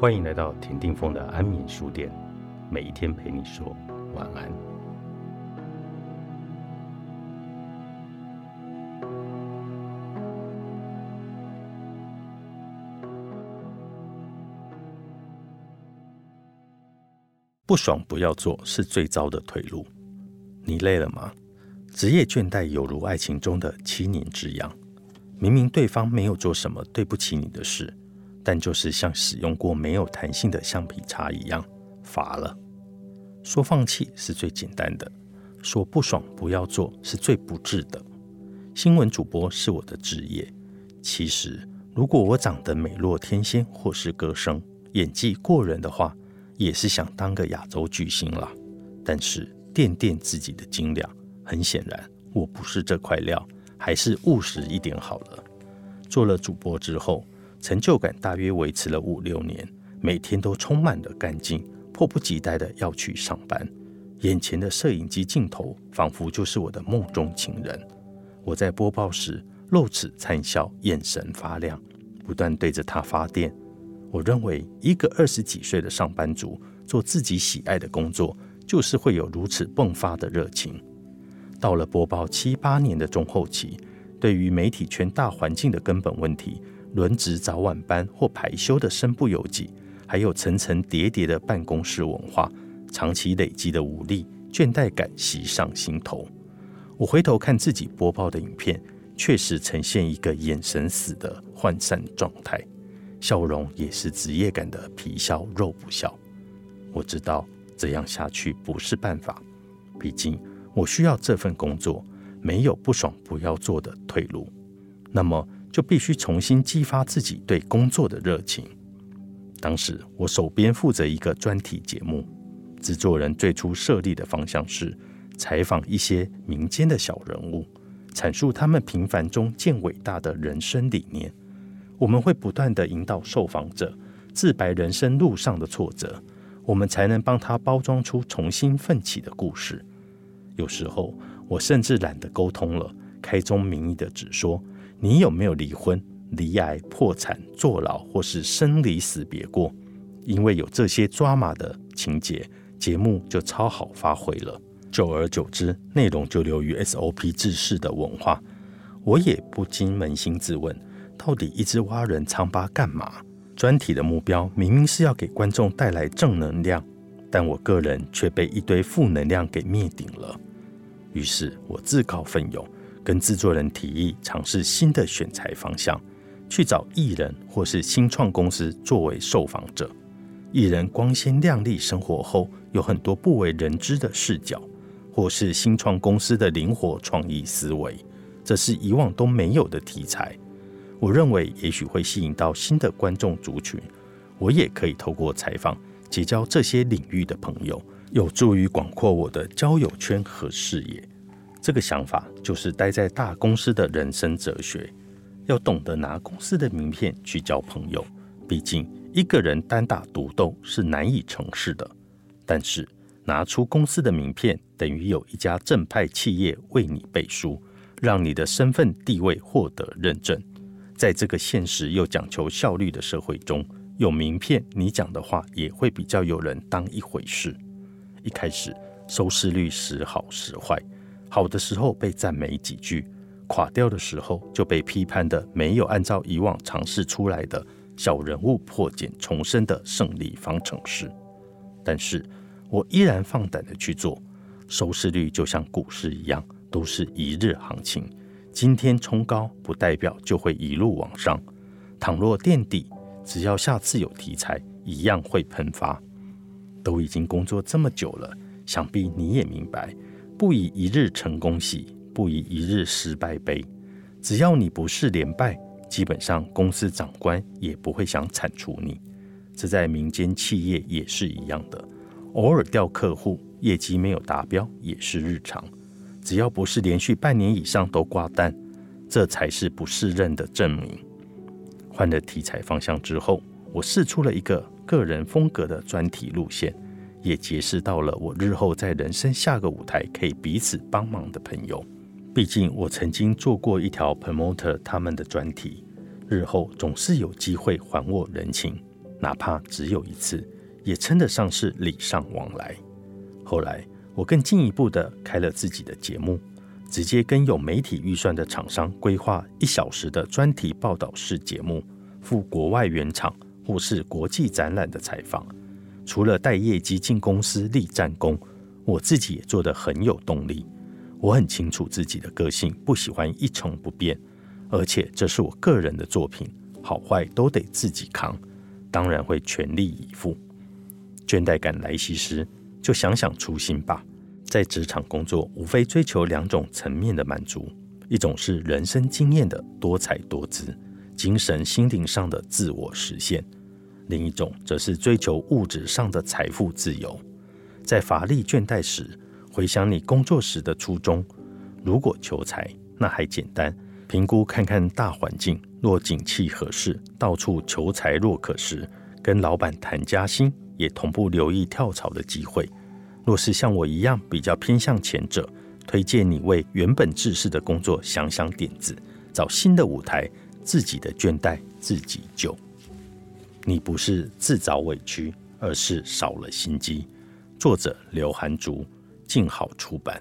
欢迎来到田定峰的安眠书店，每一天陪你说晚安。不爽不要做是最糟的退路。你累了吗？职业倦怠犹如爱情中的七年之痒，明明对方没有做什么对不起你的事。但就是像使用过没有弹性的橡皮擦一样，乏了。说放弃是最简单的，说不爽不要做是最不智的。新闻主播是我的职业，其实如果我长得美若天仙或是歌声演技过人的话，也是想当个亚洲巨星啦。但是垫垫自己的斤两，很显然我不是这块料，还是务实一点好了。做了主播之后。成就感大约维持了五六年，每天都充满了干劲，迫不及待的要去上班。眼前的摄影机镜头仿佛就是我的梦中情人。我在播报时露齿灿笑，眼神发亮，不断对着他发电。我认为一个二十几岁的上班族做自己喜爱的工作，就是会有如此迸发的热情。到了播报七八年的中后期，对于媒体圈大环境的根本问题。轮值早晚班或排休的身不由己，还有层层叠叠的办公室文化，长期累积的无力、倦怠感袭上心头。我回头看自己播报的影片，确实呈现一个眼神死的涣散状态，笑容也是职业感的皮笑肉不笑。我知道这样下去不是办法，毕竟我需要这份工作，没有不爽不要做的退路。那么。就必须重新激发自己对工作的热情。当时我手边负责一个专题节目，制作人最初设立的方向是采访一些民间的小人物，阐述他们平凡中见伟大的人生理念。我们会不断的引导受访者自白人生路上的挫折，我们才能帮他包装出重新奋起的故事。有时候我甚至懒得沟通了，开宗明义的只说。你有没有离婚、离癌、破产、坐牢或是生离死别过？因为有这些抓马的情节，节目就超好发挥了。久而久之，内容就流于 SOP 制式的文化。我也不禁扪心自问：到底一直挖人疮疤干嘛？专题的目标明明是要给观众带来正能量，但我个人却被一堆负能量给灭顶了。于是我自告奋勇。跟制作人提议尝试新的选材方向，去找艺人或是新创公司作为受访者。艺人光鲜亮丽生活后，有很多不为人知的视角，或是新创公司的灵活创意思维，这是以往都没有的题材。我认为也许会吸引到新的观众族群。我也可以透过采访结交这些领域的朋友，有助于广阔我的交友圈和视野。这个想法就是待在大公司的人生哲学，要懂得拿公司的名片去交朋友。毕竟一个人单打独斗是难以成事的，但是拿出公司的名片，等于有一家正派企业为你背书，让你的身份地位获得认证。在这个现实又讲求效率的社会中，有名片，你讲的话也会比较有人当一回事。一开始收视率时好时坏。好的时候被赞美几句，垮掉的时候就被批判的没有按照以往尝试出来的小人物破茧重生的胜利方程式。但是我依然放胆的去做，收视率就像股市一样，都是一日行情。今天冲高不代表就会一路往上，倘若垫底，只要下次有题材，一样会喷发。都已经工作这么久了，想必你也明白。不以一日成功喜，不以一日失败悲。只要你不是连败，基本上公司长官也不会想铲除你。这在民间企业也是一样的，偶尔掉客户，业绩没有达标也是日常。只要不是连续半年以上都挂单，这才是不适任的证明。换了题材方向之后，我试出了一个个人风格的专题路线。也结识到了我日后在人生下个舞台可以彼此帮忙的朋友。毕竟我曾经做过一条 promoter 他们的专题，日后总是有机会还我人情。哪怕只有一次，也称得上是礼尚往来。后来，我更进一步的开了自己的节目，直接跟有媒体预算的厂商规划一小时的专题报道式节目，赴国外原厂或是国际展览的采访。除了带业绩进公司立战功，我自己也做得很有动力。我很清楚自己的个性，不喜欢一成不变，而且这是我个人的作品，好坏都得自己扛，当然会全力以赴。倦怠感来袭时，就想想初心吧。在职场工作，无非追求两种层面的满足：一种是人生经验的多彩多姿，精神心灵上的自我实现；另一种则是追求物质上的财富自由。在乏力倦怠时，回想你工作时的初衷。如果求财，那还简单，评估看看大环境，若景气合适，到处求财若可时，跟老板谈加薪，也同步留意跳槽的机会。若是像我一样比较偏向前者，推荐你为原本制式的工作想想点子，找新的舞台，自己的倦怠自己救。你不是自找委屈，而是少了心机。作者刘涵竹，静好出版。